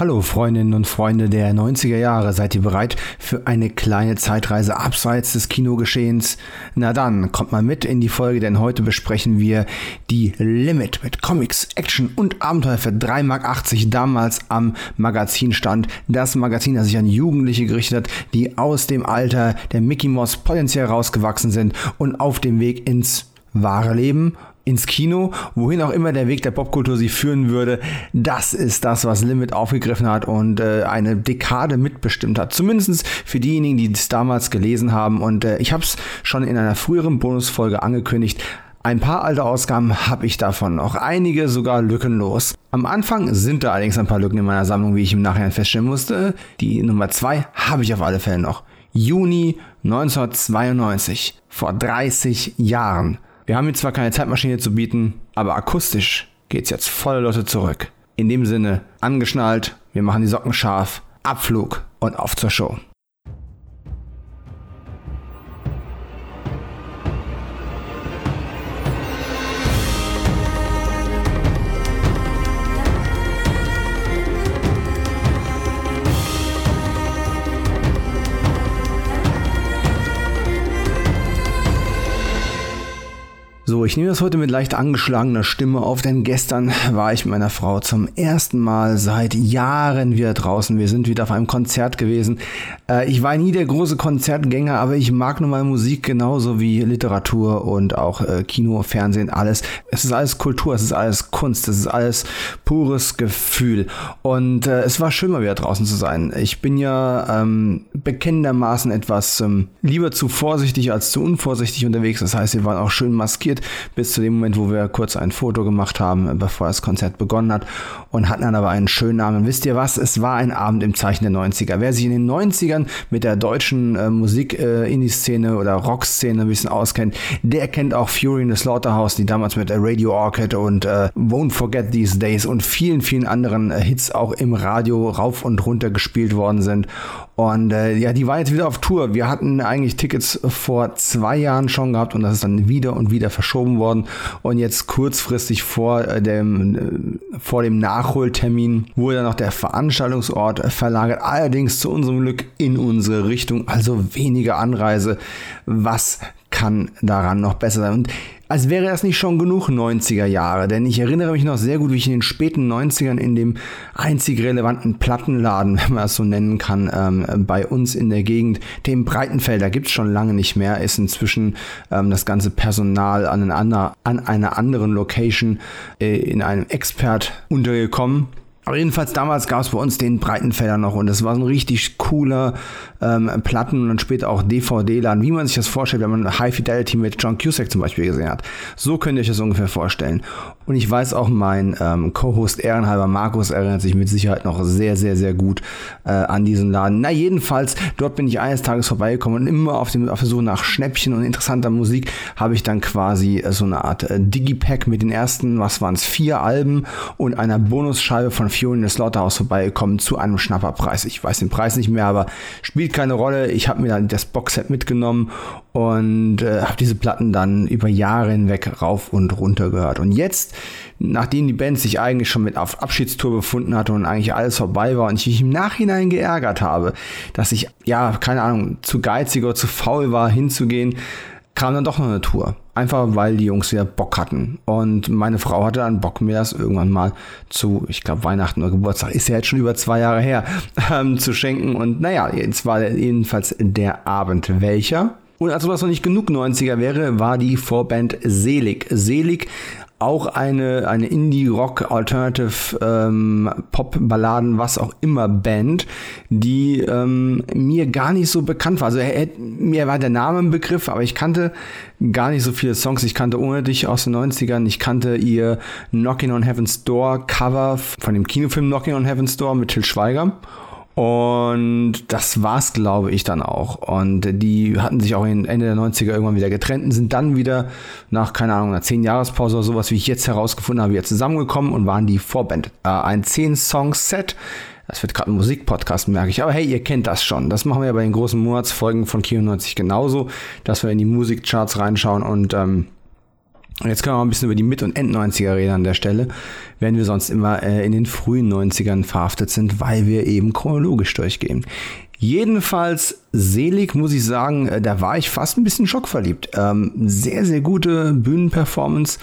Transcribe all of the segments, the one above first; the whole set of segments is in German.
Hallo Freundinnen und Freunde der 90er Jahre, seid ihr bereit für eine kleine Zeitreise abseits des Kinogeschehens? Na dann, kommt mal mit in die Folge, denn heute besprechen wir die Limit mit Comics, Action und Abenteuer für 3,80 Mark damals am Magazinstand. Das Magazin, das sich an Jugendliche gerichtet hat, die aus dem Alter der Mickey Mouse potenziell rausgewachsen sind und auf dem Weg ins wahre Leben ins Kino, wohin auch immer der Weg der Popkultur sie führen würde. Das ist das, was Limit aufgegriffen hat und äh, eine Dekade mitbestimmt hat. Zumindest für diejenigen, die es damals gelesen haben. Und äh, ich habe es schon in einer früheren Bonusfolge angekündigt. Ein paar alte Ausgaben habe ich davon, auch einige sogar lückenlos. Am Anfang sind da allerdings ein paar Lücken in meiner Sammlung, wie ich im Nachhinein feststellen musste. Die Nummer 2 habe ich auf alle Fälle noch. Juni 1992, vor 30 Jahren. Wir haben jetzt zwar keine Zeitmaschine zu bieten, aber akustisch geht's jetzt volle Lotte zurück. In dem Sinne, angeschnallt, wir machen die Socken scharf, Abflug und auf zur Show. Ich nehme das heute mit leicht angeschlagener Stimme auf, denn gestern war ich mit meiner Frau zum ersten Mal seit Jahren wieder draußen. Wir sind wieder auf einem Konzert gewesen. Äh, ich war nie der große Konzertgänger, aber ich mag nun mal Musik genauso wie Literatur und auch äh, Kino, Fernsehen, alles. Es ist alles Kultur, es ist alles Kunst, es ist alles pures Gefühl. Und äh, es war schön mal wieder draußen zu sein. Ich bin ja ähm, bekennendermaßen etwas ähm, lieber zu vorsichtig als zu unvorsichtig unterwegs. Das heißt, wir waren auch schön maskiert bis zu dem Moment, wo wir kurz ein Foto gemacht haben, bevor das Konzert begonnen hat und hatten dann aber einen schönen Namen. Wisst ihr was? Es war ein Abend im Zeichen der 90er. Wer sich in den 90ern mit der deutschen äh, Musik, äh, Indie-Szene oder Rock-Szene ein bisschen auskennt, der kennt auch Fury in the Slaughterhouse, die damals mit Radio Orchid und äh, Won't Forget These Days und vielen, vielen anderen äh, Hits auch im Radio rauf und runter gespielt worden sind. Und äh, ja, die war jetzt wieder auf Tour. Wir hatten eigentlich Tickets vor zwei Jahren schon gehabt und das ist dann wieder und wieder verschoben worden. Und jetzt kurzfristig vor äh, dem, äh, vor dem Nachholtermin wurde dann noch der Veranstaltungsort verlagert. Allerdings zu unserem Glück in unsere Richtung, also weniger Anreise. Was kann daran noch besser sein? Und als wäre das nicht schon genug 90er Jahre, denn ich erinnere mich noch sehr gut, wie ich in den späten 90ern in dem einzig relevanten Plattenladen, wenn man das so nennen kann, ähm, bei uns in der Gegend, dem Breitenfelder gibt es schon lange nicht mehr, ist inzwischen ähm, das ganze Personal an, einer, an einer anderen Location äh, in einem Expert untergekommen aber jedenfalls damals gab es bei uns den Breitenfelder noch und das war so ein richtig cooler ähm, Platten und später auch DVD-Laden, wie man sich das vorstellt, wenn man High Fidelity mit John Cusack zum Beispiel gesehen hat. So könnt ihr euch das ungefähr vorstellen. Und ich weiß auch, mein ähm, Co-Host Ehrenhalber Markus erinnert sich mit Sicherheit noch sehr, sehr, sehr gut äh, an diesen Laden. Na, jedenfalls, dort bin ich eines Tages vorbeigekommen und immer auf, dem, auf der Suche nach Schnäppchen und interessanter Musik habe ich dann quasi äh, so eine Art äh, Digipack mit den ersten, was waren es, vier Alben und einer Bonusscheibe von In the Slaughterhouse vorbeigekommen zu einem Schnapperpreis. Ich weiß den Preis nicht mehr, aber spielt keine Rolle. Ich habe mir dann das Boxset mitgenommen und äh, habe diese Platten dann über Jahre hinweg rauf und runter gehört. Und jetzt, nachdem die Band sich eigentlich schon mit auf Abschiedstour befunden hatte und eigentlich alles vorbei war und ich mich im Nachhinein geärgert habe, dass ich, ja, keine Ahnung, zu geizig oder zu faul war, hinzugehen, kam dann doch noch eine Tour. Einfach weil die Jungs wieder Bock hatten. Und meine Frau hatte dann Bock, mir das irgendwann mal zu, ich glaube, Weihnachten oder Geburtstag, ist ja jetzt schon über zwei Jahre her, ähm, zu schenken. Und naja, jetzt war jedenfalls der Abend welcher. Und als ob das noch nicht genug 90er wäre, war die Vorband Selig. Selig auch eine, eine Indie-Rock, Alternative, ähm, was auch immer Band, die ähm, mir gar nicht so bekannt war. Also er, mir war der Name ein Begriff, aber ich kannte gar nicht so viele Songs. Ich kannte ohne dich aus den 90ern. Ich kannte ihr Knocking on Heaven's Door Cover von dem Kinofilm Knocking on Heaven's Door mit Till Schweiger. Und das war's, glaube ich, dann auch. Und die hatten sich auch Ende der 90er irgendwann wieder getrennt und sind dann wieder nach, keine Ahnung, einer 10 Jahrespause oder sowas, wie ich jetzt herausgefunden habe, wieder zusammengekommen und waren die Vorband. Äh, ein 10-Song-Set. Das wird gerade ein Musikpodcast, merke ich. Aber hey, ihr kennt das schon. Das machen wir ja bei den großen Monatsfolgen von Kino 90 genauso, dass wir in die Musikcharts reinschauen und ähm, Jetzt können wir mal ein bisschen über die Mit- und End-90er reden an der Stelle, während wir sonst immer äh, in den frühen 90ern verhaftet sind, weil wir eben chronologisch durchgehen. Jedenfalls selig, muss ich sagen, äh, da war ich fast ein bisschen schockverliebt. Ähm, sehr, sehr gute Bühnenperformance,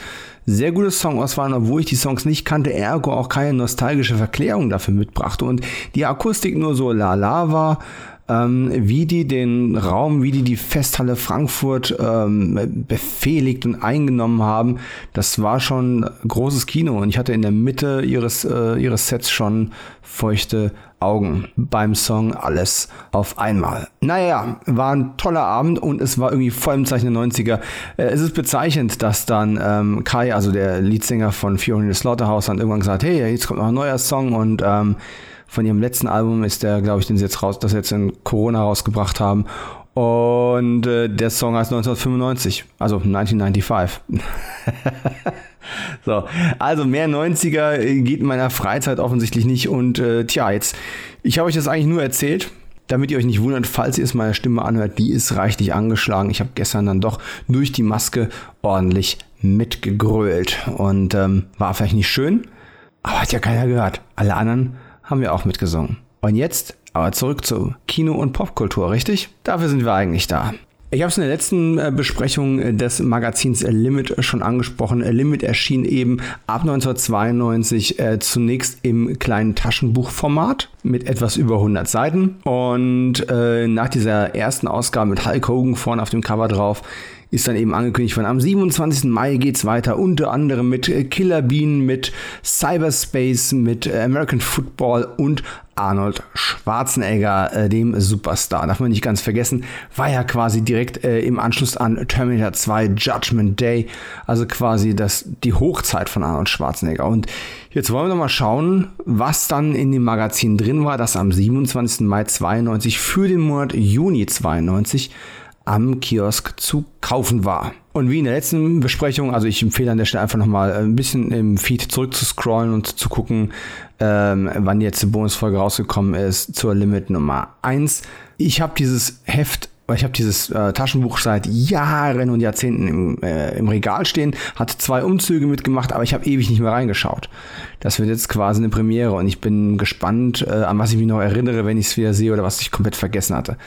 sehr gute Songauswahl, obwohl ich die Songs nicht kannte, ergo auch keine nostalgische Verklärung dafür mitbrachte und die Akustik nur so lala war ähm, wie die den Raum, wie die die Festhalle Frankfurt ähm, befehligt und eingenommen haben, das war schon großes Kino und ich hatte in der Mitte ihres, äh, ihres Sets schon feuchte Augen beim Song Alles auf einmal. Naja, war ein toller Abend und es war irgendwie voll im Zeichen der 90er. Äh, es ist bezeichnend, dass dann ähm, Kai, also der Leadsänger von Fiona Slaughterhouse, dann irgendwann gesagt, hey, jetzt kommt noch ein neuer Song und ähm, von ihrem letzten Album ist der, glaube ich, den sie jetzt raus, das jetzt in Corona rausgebracht haben. Und äh, der Song heißt 1995, also 1995. so, also mehr 90er geht in meiner Freizeit offensichtlich nicht. Und äh, tja, jetzt, ich habe euch das eigentlich nur erzählt, damit ihr euch nicht wundert, falls ihr es meiner Stimme anhört, die ist reichlich angeschlagen. Ich habe gestern dann doch durch die Maske ordentlich mitgegrölt und ähm, war vielleicht nicht schön, aber hat ja keiner gehört. Alle anderen haben wir auch mitgesungen. Und jetzt aber zurück zu Kino und Popkultur, richtig? Dafür sind wir eigentlich da. Ich habe es in der letzten äh, Besprechung des Magazins Limit schon angesprochen. Limit erschien eben ab 1992 äh, zunächst im kleinen Taschenbuchformat mit etwas über 100 Seiten. Und äh, nach dieser ersten Ausgabe mit Hulk Hogan vorne auf dem Cover drauf ist dann eben angekündigt worden. Am 27. Mai geht's weiter, unter anderem mit äh, Killer Bean, mit Cyberspace, mit äh, American Football und Arnold Schwarzenegger, äh, dem Superstar. Darf man nicht ganz vergessen, war ja quasi direkt äh, im Anschluss an Terminator 2 Judgment Day, also quasi das, die Hochzeit von Arnold Schwarzenegger. Und jetzt wollen wir noch mal schauen, was dann in dem Magazin drin war, das am 27. Mai 92 für den Monat Juni 92 am Kiosk zu kaufen war. Und wie in der letzten Besprechung, also ich empfehle an der Stelle einfach nochmal ein bisschen im Feed zurück zu scrollen und zu gucken, ähm, wann jetzt die Bonusfolge rausgekommen ist zur Limit Nummer 1. Ich habe dieses Heft ich habe dieses äh, Taschenbuch seit Jahren und Jahrzehnten im, äh, im Regal stehen, hat zwei Umzüge mitgemacht, aber ich habe ewig nicht mehr reingeschaut. Das wird jetzt quasi eine Premiere und ich bin gespannt, äh, an was ich mich noch erinnere, wenn ich es wieder sehe oder was ich komplett vergessen hatte.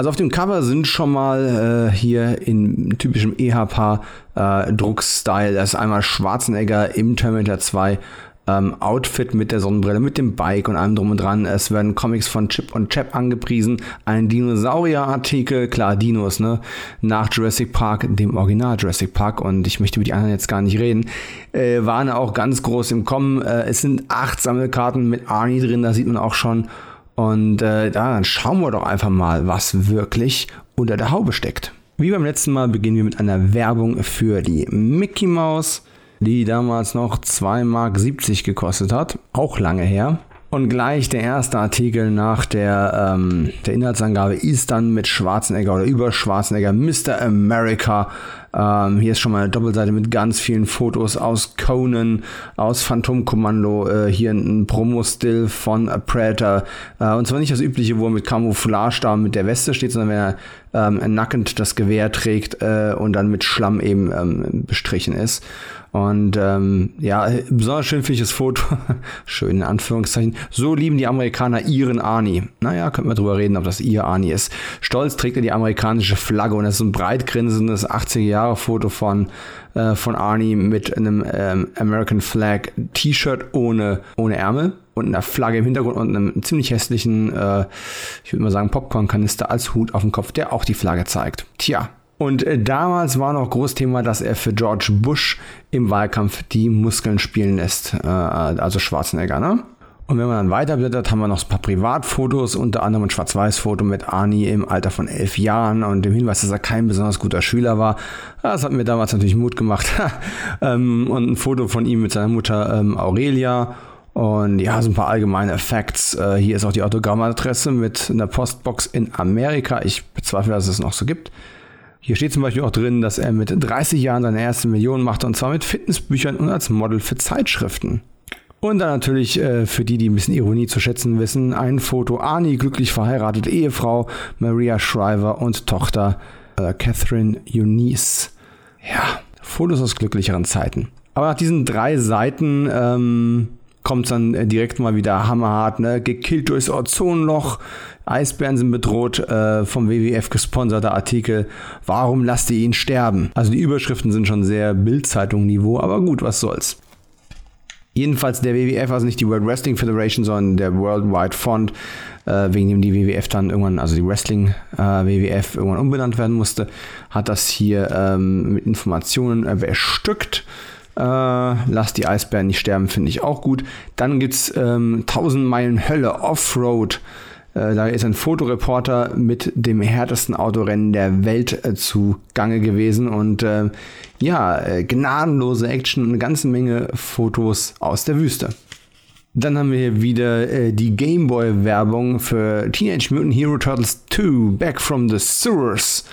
Also auf dem Cover sind schon mal äh, hier in typischem EHP-Druckstyle, äh, das ist einmal Schwarzenegger im Terminator 2 ähm, Outfit mit der Sonnenbrille, mit dem Bike und allem drum und dran. Es werden Comics von Chip und Chap angepriesen, ein Dinosaurier-Artikel, klar, Dinos, ne? Nach Jurassic Park, dem Original Jurassic Park und ich möchte über die anderen jetzt gar nicht reden, äh, waren auch ganz groß im Kommen. Äh, es sind acht Sammelkarten mit Arnie drin, da sieht man auch schon und äh, dann schauen wir doch einfach mal, was wirklich unter der Haube steckt. Wie beim letzten Mal beginnen wir mit einer Werbung für die Mickey Mouse, die damals noch 2,70 Mark gekostet hat. Auch lange her. Und gleich der erste Artikel nach der, ähm, der Inhaltsangabe ist dann mit Schwarzenegger oder über Schwarzenegger Mr. America. Ähm, hier ist schon mal eine Doppelseite mit ganz vielen Fotos aus Conan, aus Phantom Kommando. Äh, hier ein Promo-Still von A Predator. Äh, und zwar nicht das übliche, wo er mit Camouflage da mit der Weste steht, sondern wenn er ähm, nackend das Gewehr trägt äh, und dann mit Schlamm eben ähm, bestrichen ist. Und ähm, ja, besonders schön finde ich das Foto, schön in Anführungszeichen, so lieben die Amerikaner ihren Arnie. Naja, könnten wir drüber reden, ob das ihr Arnie ist. Stolz trägt er die amerikanische Flagge und das ist ein breit grinsendes 80er-Jahre-Foto von, äh, von Arnie mit einem ähm, American Flag T-Shirt ohne, ohne Ärmel und einer Flagge im Hintergrund und einem ziemlich hässlichen, äh, ich würde mal sagen, Popcorn-Kanister als Hut auf dem Kopf, der auch die Flagge zeigt. Tja, und äh, damals war noch Großthema, dass er für George Bush im Wahlkampf die Muskeln spielen lässt, äh, also Schwarzenegger, ne? Und wenn man dann weiterblättert, haben wir noch ein paar Privatfotos, unter anderem ein Schwarz-Weiß-Foto mit Arnie im Alter von elf Jahren und dem Hinweis, dass er kein besonders guter Schüler war. Das hat mir damals natürlich Mut gemacht. Ähm, und ein Foto von ihm mit seiner Mutter ähm, Aurelia. Und ja, so ein paar allgemeine Facts. Äh, hier ist auch die Autogrammadresse mit einer Postbox in Amerika. Ich bezweifle, dass es noch so gibt. Hier steht zum Beispiel auch drin, dass er mit 30 Jahren seine erste Million machte und zwar mit Fitnessbüchern und als Model für Zeitschriften. Und dann natürlich äh, für die, die ein bisschen Ironie zu schätzen wissen, ein Foto Arnie, glücklich verheiratet, Ehefrau Maria Shriver und Tochter äh, Catherine Eunice. Ja, Fotos aus glücklicheren Zeiten. Aber nach diesen drei Seiten ähm, kommt es dann äh, direkt mal wieder hammerhart, ne? Gekillt durchs Ozonloch, Eisbären sind bedroht, äh, vom WWF gesponserter Artikel. Warum lasst ihr ihn sterben? Also die Überschriften sind schon sehr Bildzeitung-Niveau, aber gut, was soll's. Jedenfalls der WWF, also nicht die World Wrestling Federation, sondern der Worldwide Font, äh, wegen dem die WWF dann irgendwann, also die Wrestling äh, WWF irgendwann umbenannt werden musste, hat das hier ähm, mit Informationen bestückt. Äh, Lass die Eisbären nicht sterben, finde ich auch gut. Dann gibt es ähm, 1000 Meilen Hölle Offroad. Da ist ein Fotoreporter mit dem härtesten Autorennen der Welt äh, zugange gewesen und äh, ja, äh, gnadenlose Action und eine ganze Menge Fotos aus der Wüste. Dann haben wir hier wieder äh, die Gameboy-Werbung für Teenage Mutant Hero Turtles 2 Back from the Sewers.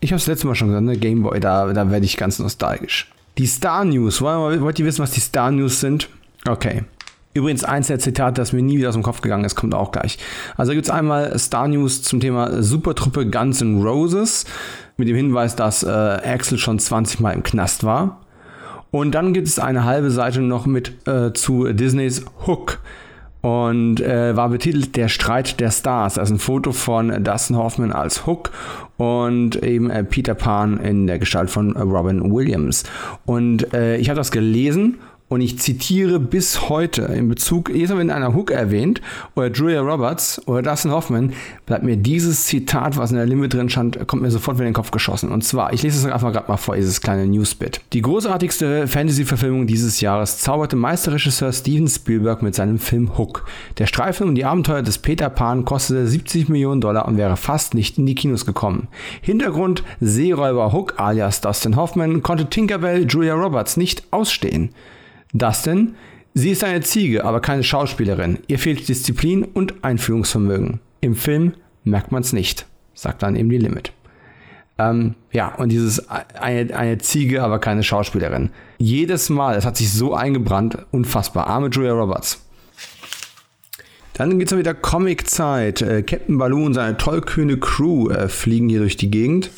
Ich habe es letztes Mal schon gesagt, ne? Gameboy, da, da werde ich ganz nostalgisch. Die Star News, wollt ihr wissen, was die Star News sind? Okay. Übrigens, eins der Zitate, das mir nie wieder aus dem Kopf gegangen ist, kommt auch gleich. Also gibt es einmal Star News zum Thema Supertruppe Guns N' Roses mit dem Hinweis, dass äh, Axel schon 20 Mal im Knast war. Und dann gibt es eine halbe Seite noch mit äh, zu Disneys Hook. Und äh, war betitelt Der Streit der Stars. Also ein Foto von Dustin Hoffman als Hook und eben äh, Peter Pan in der Gestalt von Robin Williams. Und äh, ich habe das gelesen und ich zitiere bis heute in Bezug, jedes Mal wenn einer Hook erwähnt, oder Julia Roberts oder Dustin Hoffman, bleibt mir dieses Zitat, was in der Limit drin stand, kommt mir sofort wieder in den Kopf geschossen. Und zwar, ich lese es einfach gerade mal vor, dieses kleine Newsbit. Die großartigste Fantasy-Verfilmung dieses Jahres zauberte Meisterregisseur Steven Spielberg mit seinem Film Hook. Der Streifen um die Abenteuer des Peter Pan kostete 70 Millionen Dollar und wäre fast nicht in die Kinos gekommen. Hintergrund, Seeräuber Hook alias Dustin Hoffman konnte Tinkerbell Julia Roberts nicht ausstehen. Dustin, sie ist eine Ziege, aber keine Schauspielerin. Ihr fehlt Disziplin und Einfühlungsvermögen. Im Film merkt man es nicht, sagt dann eben die Limit. Ähm, ja, und dieses eine, eine Ziege, aber keine Schauspielerin. Jedes Mal, es hat sich so eingebrannt, unfassbar. Arme Julia Roberts. Dann geht es wieder Comic-Zeit. Äh, Captain Baloo und seine tollkühne Crew äh, fliegen hier durch die Gegend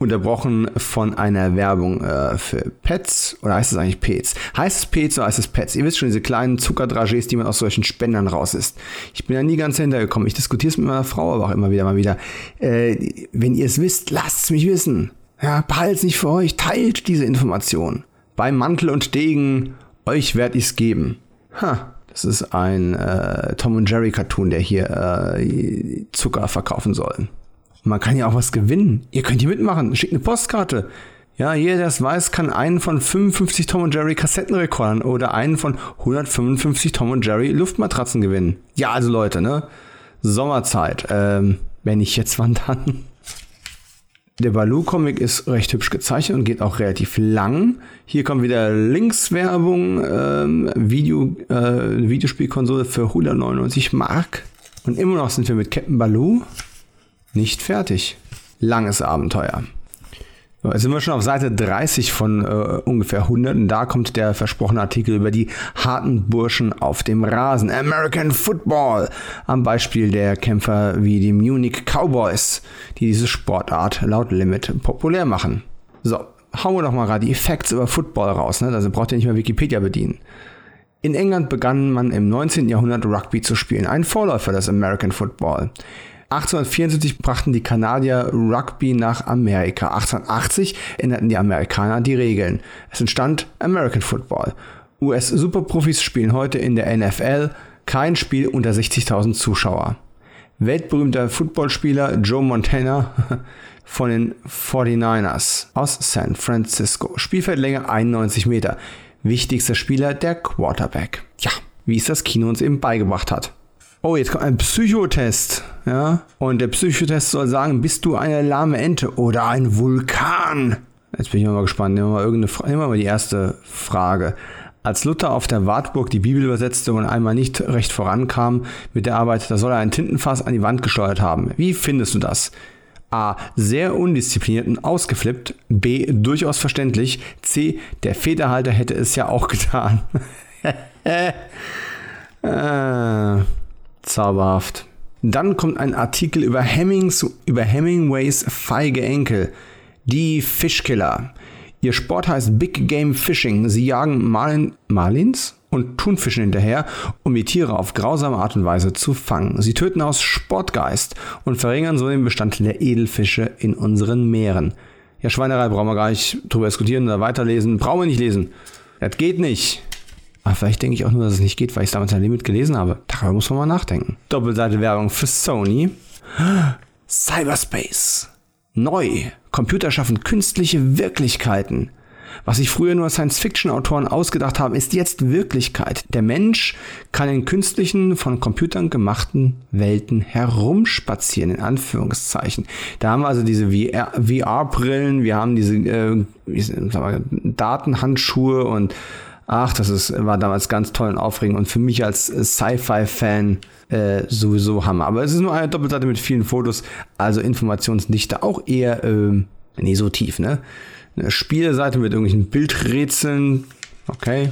unterbrochen von einer Werbung äh, für Pets oder heißt es eigentlich Pets? Heißt es Pets oder heißt es Pets? Ihr wisst schon, diese kleinen Zuckerdragés, die man aus solchen Spendern raus ist. Ich bin da nie ganz hintergekommen. Ich diskutiere es mit meiner Frau aber auch immer wieder mal wieder. Äh, wenn ihr es wisst, lasst es mich wissen. Ja, behaltet es nicht für euch, teilt diese Information. Bei Mantel und Degen, euch werd ich's geben. Ha, das ist ein äh, Tom und Jerry Cartoon, der hier äh, Zucker verkaufen soll. Man kann ja auch was gewinnen. Ihr könnt hier mitmachen. Schickt eine Postkarte. Ja, jeder, der es weiß, kann einen von 55 Tom und Jerry Kassettenrekordern oder einen von 155 Tom und Jerry Luftmatratzen gewinnen. Ja, also Leute, ne? Sommerzeit. Ähm, wenn nicht jetzt, wann dann? Der Baloo-Comic ist recht hübsch gezeichnet und geht auch relativ lang. Hier kommt wieder Linkswerbung, ähm, Video, äh, Videospielkonsole für 199 Mark. Und immer noch sind wir mit Captain Baloo nicht fertig. Langes Abenteuer. Jetzt sind wir schon auf Seite 30 von äh, ungefähr 100 und da kommt der versprochene Artikel über die harten Burschen auf dem Rasen. American Football. Am Beispiel der Kämpfer wie die Munich Cowboys, die diese Sportart laut Limit populär machen. So, hauen wir doch mal gerade die Facts über Football raus. Ne? Also braucht ihr nicht mehr Wikipedia bedienen. In England begann man im 19. Jahrhundert Rugby zu spielen, ein Vorläufer des American Football. 1874 brachten die Kanadier Rugby nach Amerika. 1880 änderten die Amerikaner die Regeln. Es entstand American Football. US-Superprofis spielen heute in der NFL kein Spiel unter 60.000 Zuschauer. Weltberühmter Footballspieler Joe Montana von den 49ers aus San Francisco. Spielfeldlänge 91 Meter. Wichtigster Spieler der Quarterback. Ja, wie es das Kino uns eben beigebracht hat. Oh, jetzt kommt ein Psychotest. Ja? Und der Psychotest soll sagen, bist du eine lahme Ente oder ein Vulkan? Jetzt bin ich mal gespannt. Nehmen wir mal, irgendeine, nehmen wir mal die erste Frage. Als Luther auf der Wartburg die Bibel übersetzte und einmal nicht recht vorankam mit der Arbeit, da soll er ein Tintenfass an die Wand gesteuert haben. Wie findest du das? A. Sehr undiszipliniert und ausgeflippt. B. Durchaus verständlich. C. Der Federhalter hätte es ja auch getan. äh. Zauberhaft. Dann kommt ein Artikel über, Hemmings, über Hemingways feige Enkel, die Fischkiller. Ihr Sport heißt Big Game Fishing. Sie jagen Marlin, Marlins und Thunfischen hinterher, um die Tiere auf grausame Art und Weise zu fangen. Sie töten aus Sportgeist und verringern so den Bestand der Edelfische in unseren Meeren. Ja, Schweinerei brauchen wir gar nicht drüber diskutieren oder weiterlesen. Brauchen wir nicht lesen. Das geht nicht. Aber vielleicht denke ich auch nur, dass es nicht geht, weil ich es damals ein Limit gelesen habe. Darüber muss man mal nachdenken. Doppelseite Werbung für Sony. Cyberspace. Neu. Computer schaffen künstliche Wirklichkeiten. Was sich früher nur Science-Fiction-Autoren ausgedacht haben, ist jetzt Wirklichkeit. Der Mensch kann in künstlichen, von Computern gemachten Welten herumspazieren, in Anführungszeichen. Da haben wir also diese VR-Brillen, wir haben diese äh, Datenhandschuhe und ach, das ist, war damals ganz toll und aufregend und für mich als Sci-Fi-Fan äh, sowieso Hammer. Aber es ist nur eine Doppelseite mit vielen Fotos, also Informationsdichte auch eher, äh, nee, so tief, ne? Eine Spielseite mit irgendwelchen Bildrätseln. Okay.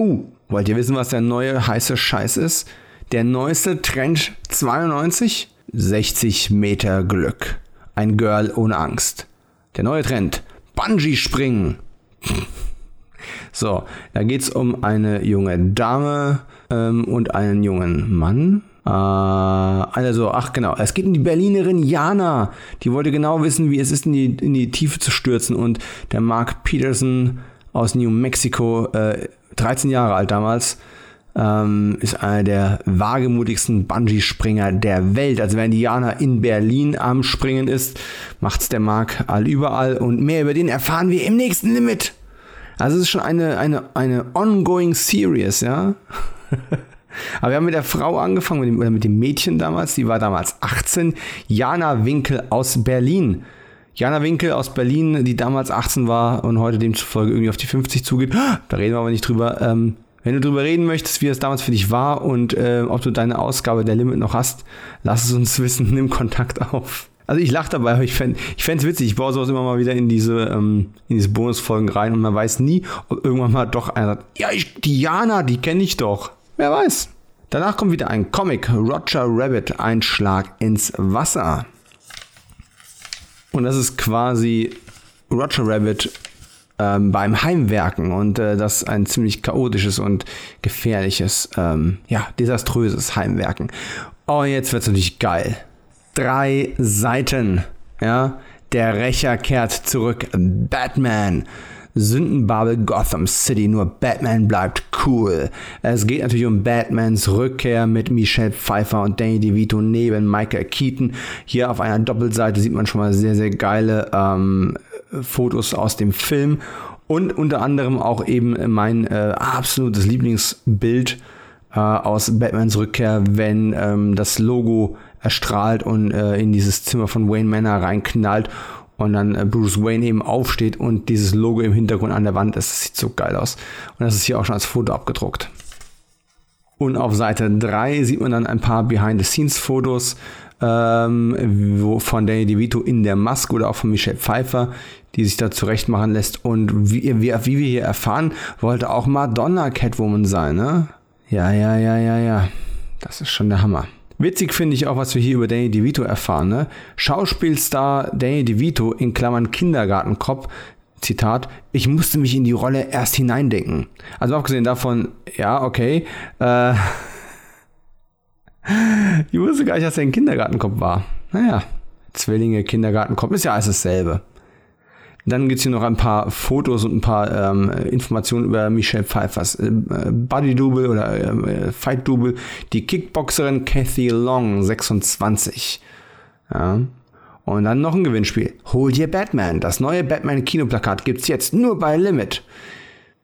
Uh, wollt ihr wissen, was der neue heiße Scheiß ist? Der neueste Trend 92? 60 Meter Glück. Ein Girl ohne Angst. Der neue Trend. Bungee springen. so, da geht es um eine junge Dame ähm, und einen jungen Mann. Äh, also, ach genau, es geht um die Berlinerin Jana. Die wollte genau wissen, wie es ist, in die, in die Tiefe zu stürzen. Und der Mark Peterson aus New Mexico, äh, 13 Jahre alt damals, ähm, ist einer der wagemutigsten Bungee-Springer der Welt. Also wenn Diana in Berlin am Springen ist, macht's der Mark all überall. Und mehr über den erfahren wir im nächsten Limit. Also es ist schon eine, eine, eine ongoing series, ja. Aber wir haben mit der Frau angefangen, mit dem, oder mit dem Mädchen damals, die war damals 18, Jana Winkel aus Berlin. Jana Winkel aus Berlin, die damals 18 war und heute demzufolge irgendwie auf die 50 zugeht. Da reden wir aber nicht drüber. Ähm, wenn du drüber reden möchtest, wie es damals für dich war und äh, ob du deine Ausgabe der Limit noch hast, lass es uns wissen, nimm Kontakt auf. Also ich lache dabei, aber ich fände es witzig. Ich baue sowas immer mal wieder in diese, ähm, in diese Bonusfolgen rein und man weiß nie, ob irgendwann mal doch einer sagt, ja, ich, Diana, die kenne ich doch. Wer weiß. Danach kommt wieder ein Comic, Roger Rabbit, Einschlag ins Wasser. Und das ist quasi Roger Rabbit ähm, beim Heimwerken und äh, das ist ein ziemlich chaotisches und gefährliches, ähm, ja, desaströses Heimwerken. Oh, jetzt wird es natürlich geil. Drei Seiten, ja. Der Rächer kehrt zurück. Batman. Sündenbabel Gotham City, nur Batman bleibt cool. Es geht natürlich um Batmans Rückkehr mit Michelle Pfeiffer und Danny DeVito neben Michael Keaton. Hier auf einer Doppelseite sieht man schon mal sehr, sehr geile ähm, Fotos aus dem Film und unter anderem auch eben mein äh, absolutes Lieblingsbild äh, aus Batmans Rückkehr, wenn ähm, das Logo erstrahlt und äh, in dieses Zimmer von Wayne Manor reinknallt und dann äh, Bruce Wayne eben aufsteht und dieses Logo im Hintergrund an der Wand ist. Das sieht so geil aus. Und das ist hier auch schon als Foto abgedruckt. Und auf Seite 3 sieht man dann ein paar Behind-the-Scenes-Fotos ähm, von Danny DeVito in der Maske oder auch von Michelle Pfeiffer, die sich da zurecht machen lässt. Und wie, wie, wie wir hier erfahren, wollte auch Madonna Catwoman sein, ne? Ja, ja, ja, ja, ja. Das ist schon der Hammer. Witzig finde ich auch, was wir hier über Danny DeVito erfahren. Ne? Schauspielstar Danny DeVito in Klammern Kindergartenkopf, Zitat, ich musste mich in die Rolle erst hineindenken. Also abgesehen davon, ja, okay, äh, ich wusste gar nicht, dass er ein Kindergartenkopf war. Naja, Zwillinge, Kindergartenkopf, ist ja alles dasselbe. Dann gibt es hier noch ein paar Fotos und ein paar ähm, Informationen über Michelle Pfeiffers äh, Body Double oder äh, Fight Double. Die Kickboxerin Kathy Long, 26. Ja. Und dann noch ein Gewinnspiel. Hol dir Batman. Das neue Batman Kinoplakat gibt's jetzt nur bei Limit.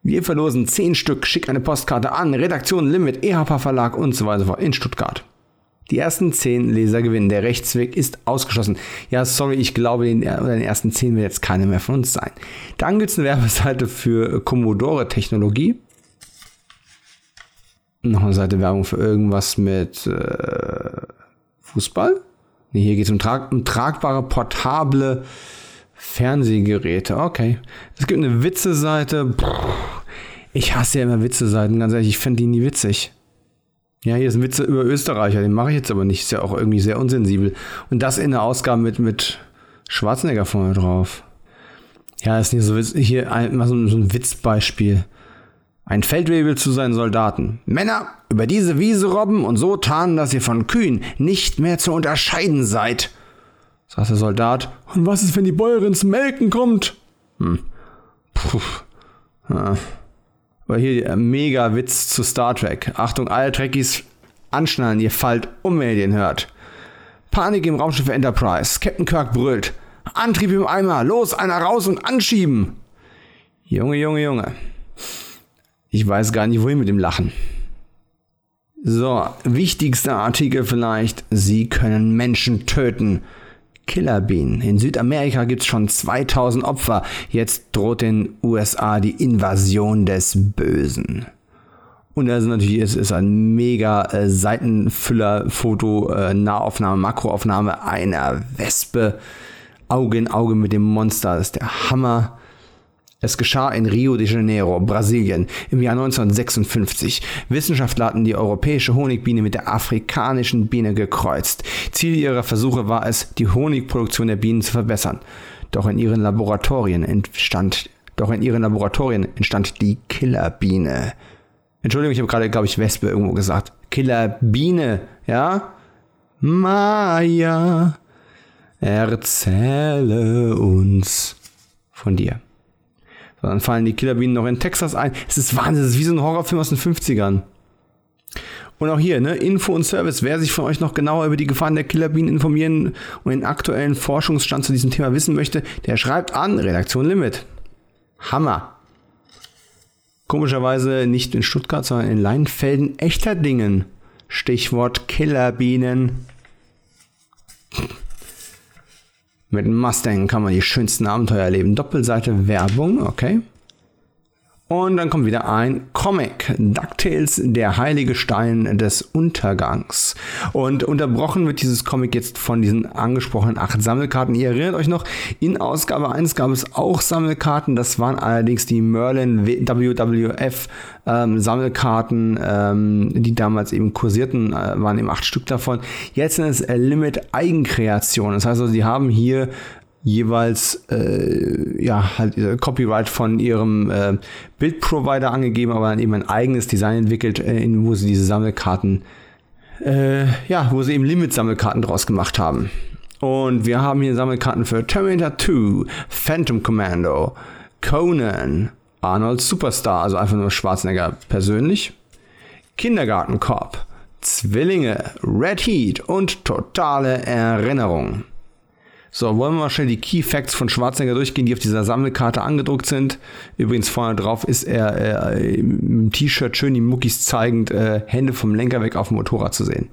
Wir verlosen 10 Stück. Schick eine Postkarte an. Redaktion Limit, EHP Verlag und so weiter in Stuttgart. Die ersten zehn Leser gewinnen. Der Rechtsweg ist ausgeschlossen. Ja, sorry, ich glaube, den, den ersten zehn wird jetzt keine mehr von uns sein. Dann gibt es eine Werbeseite für Commodore-Technologie. Noch eine Seite Werbung für irgendwas mit äh, Fußball. Nee, hier geht es um, trag um tragbare, portable Fernsehgeräte. Okay. Es gibt eine Witze-Seite. Ich hasse ja immer Witze-Seiten, ganz ehrlich, ich finde die nie witzig. Ja, hier ist ein Witz über Österreicher, den mache ich jetzt aber nicht. Ist ja auch irgendwie sehr unsensibel. Und das in der Ausgabe mit, mit Schwarzenegger vorne drauf. Ja, ist nicht so hier ein, so, ein Witzbeispiel. Ein Feldwebel zu seinen Soldaten. Männer, über diese Wiese robben und so tarnen, dass ihr von Kühen nicht mehr zu unterscheiden seid. Sagt der Soldat. Und was ist, wenn die Bäuerin zum Melken kommt? Hm. Puh. Ja. Hier der Mega-Witz zu Star Trek. Achtung, alle Trekkies anschnallen, ihr fallt um, wenn ihr den hört. Panik im Raumschiff Enterprise. Captain Kirk brüllt. Antrieb im Eimer. Los, einer raus und anschieben. Junge, Junge, Junge. Ich weiß gar nicht, wohin mit dem Lachen. So, wichtigster Artikel vielleicht. Sie können Menschen töten. Killerbienen. In Südamerika gibt es schon 2000 Opfer. Jetzt droht den USA die Invasion des Bösen. Und das ist natürlich ist, ist ein mega äh, Seitenfüller-Foto, äh, Nahaufnahme, Makroaufnahme einer Wespe. Auge in Auge mit dem Monster. Das ist der Hammer. Es geschah in Rio de Janeiro, Brasilien, im Jahr 1956. Wissenschaftler hatten die europäische Honigbiene mit der afrikanischen Biene gekreuzt. Ziel ihrer Versuche war es, die Honigproduktion der Bienen zu verbessern. Doch in ihren Laboratorien entstand, doch in ihren Laboratorien entstand die Killerbiene. Entschuldigung, ich habe gerade, glaube ich, Wespe irgendwo gesagt. Killerbiene, ja? Maya, erzähle uns von dir. Dann fallen die Killerbienen noch in Texas ein. Es ist Wahnsinn, es ist wie so ein Horrorfilm aus den 50ern. Und auch hier, ne, Info und Service. Wer sich von euch noch genauer über die Gefahren der Killerbienen informieren und den aktuellen Forschungsstand zu diesem Thema wissen möchte, der schreibt an Redaktion Limit. Hammer. Komischerweise nicht in Stuttgart, sondern in Leinfelden echter Dingen. Stichwort Killerbienen. Mit Mustang kann man die schönsten Abenteuer erleben. Doppelseite Werbung, okay. Und dann kommt wieder ein Comic, DuckTales, der heilige Stein des Untergangs. Und unterbrochen wird dieses Comic jetzt von diesen angesprochenen acht Sammelkarten. Ihr erinnert euch noch, in Ausgabe 1 gab es auch Sammelkarten. Das waren allerdings die Merlin WWF ähm, Sammelkarten, ähm, die damals eben kursierten, äh, waren eben acht Stück davon. Jetzt sind es Limit Eigenkreation. Das heißt also, sie haben hier jeweils äh, ja halt äh, Copyright von ihrem äh, Bildprovider angegeben, aber dann eben ein eigenes Design entwickelt, äh, in, wo sie diese Sammelkarten äh, ja, wo sie eben Limit-Sammelkarten draus gemacht haben. Und wir haben hier Sammelkarten für Terminator 2, Phantom Commando, Conan, Arnold Superstar, also einfach nur Schwarzenegger persönlich, Kindergarten Cop, Zwillinge, Red Heat und totale Erinnerung. So, wollen wir mal schnell die Key Facts von Schwarzenegger durchgehen, die auf dieser Sammelkarte angedruckt sind. Übrigens vorne drauf ist er äh, im T-Shirt schön die Muckis zeigend, äh, Hände vom Lenker weg auf dem Motorrad zu sehen.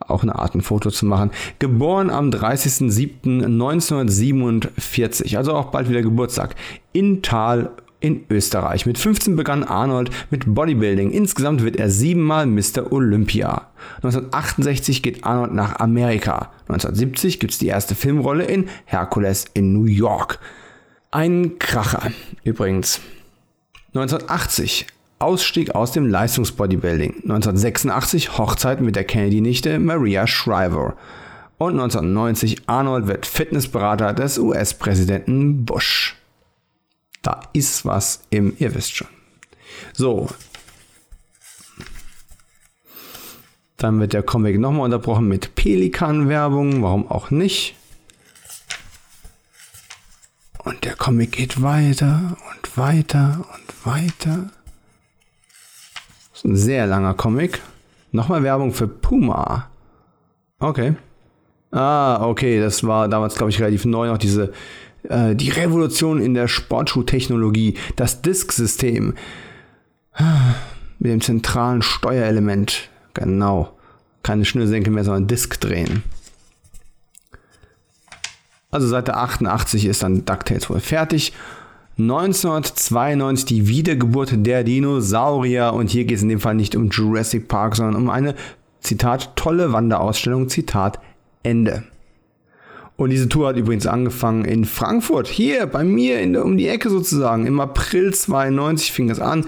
Auch eine Art, ein Foto zu machen. Geboren am 30.07.1947, also auch bald wieder Geburtstag. In Tal in Österreich. Mit 15 begann Arnold mit Bodybuilding. Insgesamt wird er siebenmal Mr. Olympia. 1968 geht Arnold nach Amerika. 1970 gibt es die erste Filmrolle in Hercules in New York. Ein Kracher übrigens. 1980 Ausstieg aus dem Leistungsbodybuilding. 1986 Hochzeit mit der Kennedy-Nichte Maria Shriver. Und 1990 Arnold wird Fitnessberater des US-Präsidenten Bush. Da ist was im, ihr wisst schon. So. Dann wird der Comic nochmal unterbrochen mit Pelikan-Werbung, warum auch nicht. Und der Comic geht weiter und weiter und weiter. Das ist ein sehr langer Comic. Nochmal Werbung für Puma. Okay. Ah, okay, das war damals, glaube ich, relativ neu noch diese äh, die Revolution in der Sportschuhtechnologie, das Disk-System mit dem zentralen Steuerelement. Genau. Keine Schnürsenkel mehr, sondern Disk drehen. Also Seite 88 ist dann DuckTales wohl fertig. 1992 die Wiedergeburt der Dinosaurier und hier geht es in dem Fall nicht um Jurassic Park, sondern um eine, Zitat, tolle Wanderausstellung, Zitat, Ende. Und diese Tour hat übrigens angefangen in Frankfurt, hier bei mir in um die Ecke sozusagen. Im April 92 fing das an.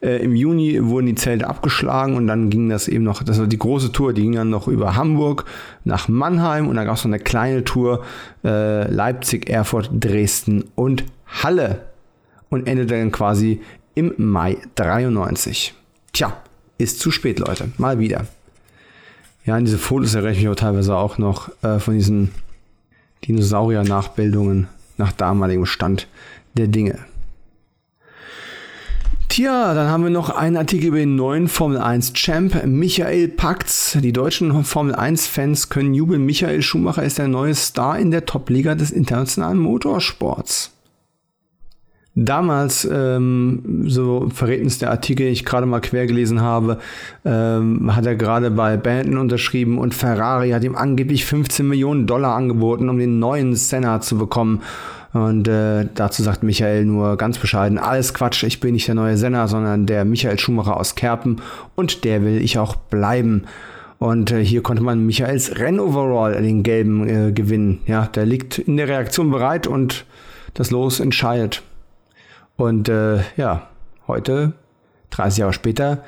Äh, Im Juni wurden die Zelte abgeschlagen und dann ging das eben noch, das war die große Tour, die ging dann noch über Hamburg nach Mannheim und dann gab es noch eine kleine Tour äh, Leipzig, Erfurt, Dresden und Halle und endete dann quasi im Mai 93. Tja, ist zu spät, Leute. Mal wieder. Ja, an diese Fotos erinnere ich aber teilweise auch noch äh, von diesen Dinosaurier-Nachbildungen nach damaligem Stand der Dinge. Tja, dann haben wir noch einen Artikel über den neuen Formel 1 Champ, Michael Pax. Die deutschen Formel 1 Fans können jubeln. Michael Schumacher ist der neue Star in der Top-Liga des internationalen Motorsports. Damals, ähm, so verrät uns der Artikel, ich gerade mal quer gelesen habe, ähm, hat er gerade bei Benton unterschrieben und Ferrari hat ihm angeblich 15 Millionen Dollar angeboten, um den neuen Senna zu bekommen. Und äh, dazu sagt Michael nur ganz bescheiden, alles Quatsch, ich bin nicht der neue Senna, sondern der Michael Schumacher aus Kerpen und der will ich auch bleiben. Und äh, hier konnte man Michaels Rennoverall, den gelben, äh, gewinnen. Ja, der liegt in der Reaktion bereit und das Los entscheidet. Und äh, ja, heute, 30 Jahre später,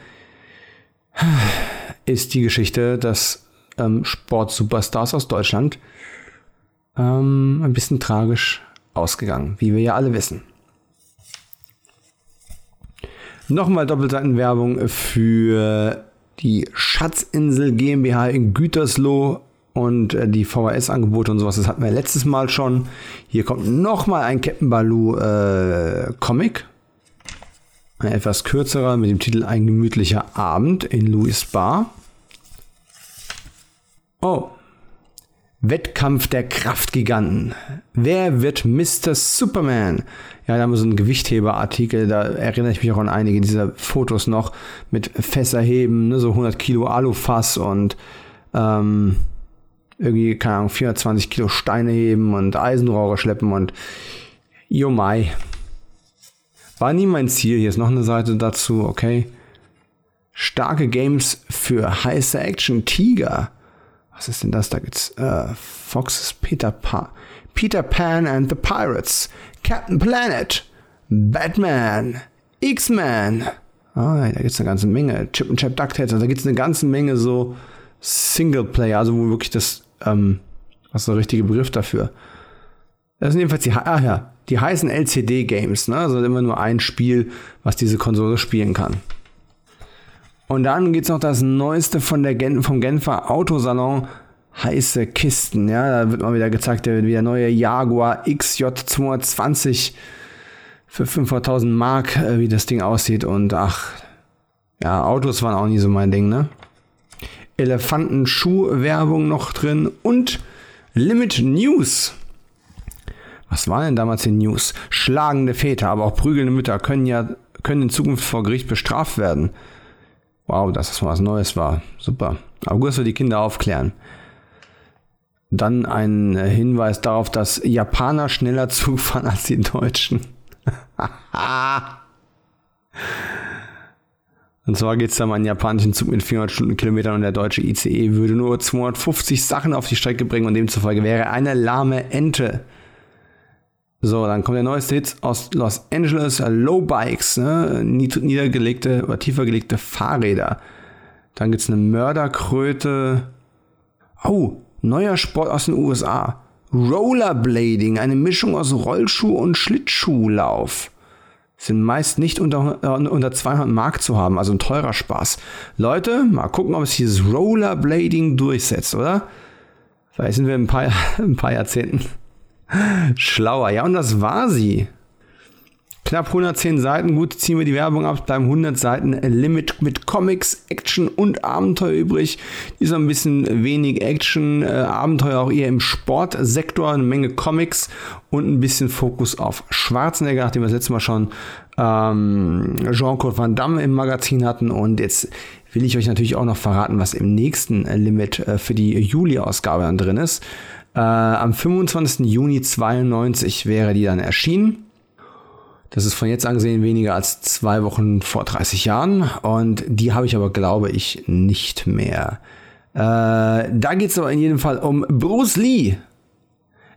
ist die Geschichte, dass ähm, Sportsuperstars aus Deutschland ähm, ein bisschen tragisch ausgegangen, wie wir ja alle wissen. Nochmal Doppelseitenwerbung für die Schatzinsel GmbH in Gütersloh und äh, die VHS-Angebote und sowas. Das hatten wir letztes Mal schon. Hier kommt nochmal ein Captain Baloo äh, Comic. Ein etwas kürzerer mit dem Titel Ein gemütlicher Abend in Louis Bar. Oh, Wettkampf der Kraftgiganten. Wer wird Mr. Superman? Ja, da haben wir so einen Gewichtheberartikel, da erinnere ich mich auch an einige dieser Fotos noch mit Fässerheben, ne, so 100 Kilo Alufass und ähm, irgendwie, keine Ahnung, 420 Kilo Steine heben und Eisenrohre schleppen und yo mai. War nie mein Ziel. Hier ist noch eine Seite dazu, okay. Starke Games für heiße Action Tiger. Was ist denn das? Da gibt's äh, Fox's Peter Pan. Peter Pan and the Pirates. Captain Planet. Batman. X-Men. Ah, da gibt's eine ganze Menge. Chip and Chap Ducktails. Also da gibt's eine ganze Menge so Singleplayer, also wo wirklich das, ähm, was ist der richtige Begriff dafür? Das sind jedenfalls die, ah ja, die heißen LCD-Games, ne? Also immer nur ein Spiel, was diese Konsole spielen kann. Und dann gibt es noch das Neueste von der Gen vom Genfer Autosalon, heiße Kisten. Ja, da wird mal wieder gezeigt, der, der neue Jaguar XJ220 für 500.000 Mark, äh, wie das Ding aussieht. Und ach, ja, Autos waren auch nie so mein Ding, ne? Elefantenschuh-Werbung noch drin und Limit News. Was war denn damals in News? Schlagende Väter, aber auch prügelnde Mütter können ja können in Zukunft vor Gericht bestraft werden. Wow, dass das mal was Neues war. Super. Aber gut, dass wir die Kinder aufklären. Dann ein Hinweis darauf, dass Japaner schneller Zug fahren als die Deutschen. und zwar geht es da um einen japanischen Zug mit 400 Stundenkilometern und der deutsche ICE würde nur 250 Sachen auf die Strecke bringen und demzufolge wäre eine lahme Ente. So, dann kommt der neueste Hit aus Los Angeles, Low Bikes, ne? niedergelegte oder tiefer gelegte Fahrräder. Dann gibt es eine Mörderkröte. Oh, neuer Sport aus den USA. Rollerblading, eine Mischung aus Rollschuh und Schlittschuhlauf. Sind meist nicht unter, äh, unter 200 Mark zu haben, also ein teurer Spaß. Leute, mal gucken, ob es dieses Rollerblading durchsetzt, oder? Vielleicht sind wir in ein paar, ein paar Jahrzehnten Schlauer. Ja, und das war sie. Knapp 110 Seiten, gut, ziehen wir die Werbung ab, bleiben 100 Seiten Limit mit Comics, Action und Abenteuer übrig. Ist ein bisschen wenig Action, äh, Abenteuer auch eher im Sportsektor, eine Menge Comics und ein bisschen Fokus auf Schwarzenegger, nachdem wir das letzte Mal schon ähm, Jean-Claude Van Damme im Magazin hatten und jetzt will ich euch natürlich auch noch verraten, was im nächsten Limit äh, für die Juli-Ausgabe dann drin ist. Äh, am 25. Juni 92 wäre die dann erschienen. Das ist von jetzt angesehen weniger als zwei Wochen vor 30 Jahren. Und die habe ich aber, glaube ich, nicht mehr. Äh, da geht es aber in jedem Fall um Bruce Lee.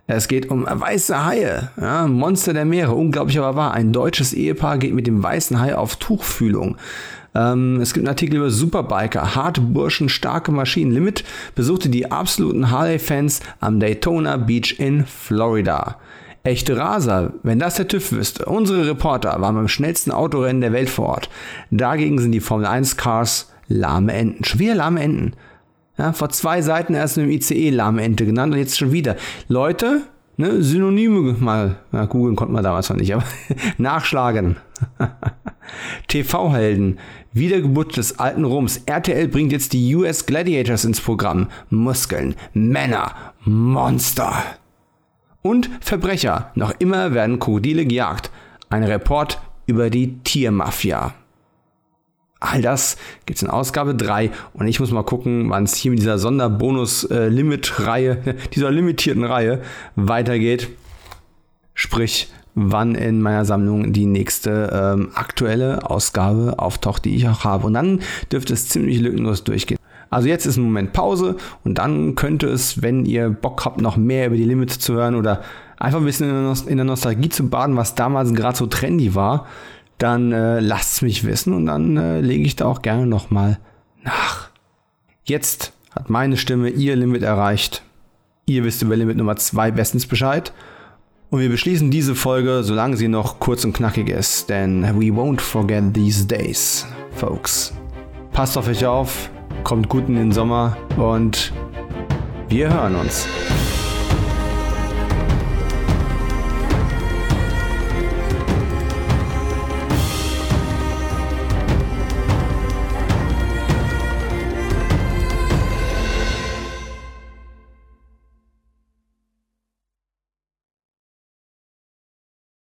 Es geht um weiße Haie, ja, Monster der Meere, unglaublich aber wahr. Ein deutsches Ehepaar geht mit dem weißen Hai auf Tuchfühlung. Ähm, es gibt einen Artikel über Superbiker, harte Burschen, starke Maschinen. Limit besuchte die absoluten Harley-Fans am Daytona Beach in Florida. Echte Raser, wenn das der TÜV wüsste. Unsere Reporter waren beim schnellsten Autorennen der Welt vor Ort. Dagegen sind die Formel 1 Cars lahme Enten. Schwer lahme Enten. Ja, vor zwei Seiten erst im ICE lahme Ente genannt und jetzt schon wieder. Leute, ne, Synonyme mal, na, googeln konnte man damals noch nicht, aber nachschlagen. TV-Helden, Wiedergeburt des alten Rums. RTL bringt jetzt die US Gladiators ins Programm. Muskeln, Männer, Monster und Verbrecher. Noch immer werden Krokodile gejagt. Ein Report über die Tiermafia. All das gibt es in Ausgabe 3 und ich muss mal gucken, wann es hier mit dieser Sonderbonus-Limit-Reihe, äh, dieser limitierten Reihe weitergeht. Sprich, wann in meiner Sammlung die nächste ähm, aktuelle Ausgabe auftaucht, die ich auch habe. Und dann dürfte es ziemlich lückenlos durchgehen. Also jetzt ist ein Moment Pause und dann könnte es, wenn ihr Bock habt, noch mehr über die Limits zu hören oder einfach ein bisschen in der Nostalgie zu baden, was damals gerade so trendy war, dann äh, lasst es mich wissen und dann äh, lege ich da auch gerne nochmal nach. Jetzt hat meine Stimme ihr Limit erreicht. Ihr wisst über Limit Nummer 2 bestens Bescheid. Und wir beschließen diese Folge, solange sie noch kurz und knackig ist, denn we won't forget these days, folks. Passt auf euch auf, kommt gut in den Sommer und wir hören uns.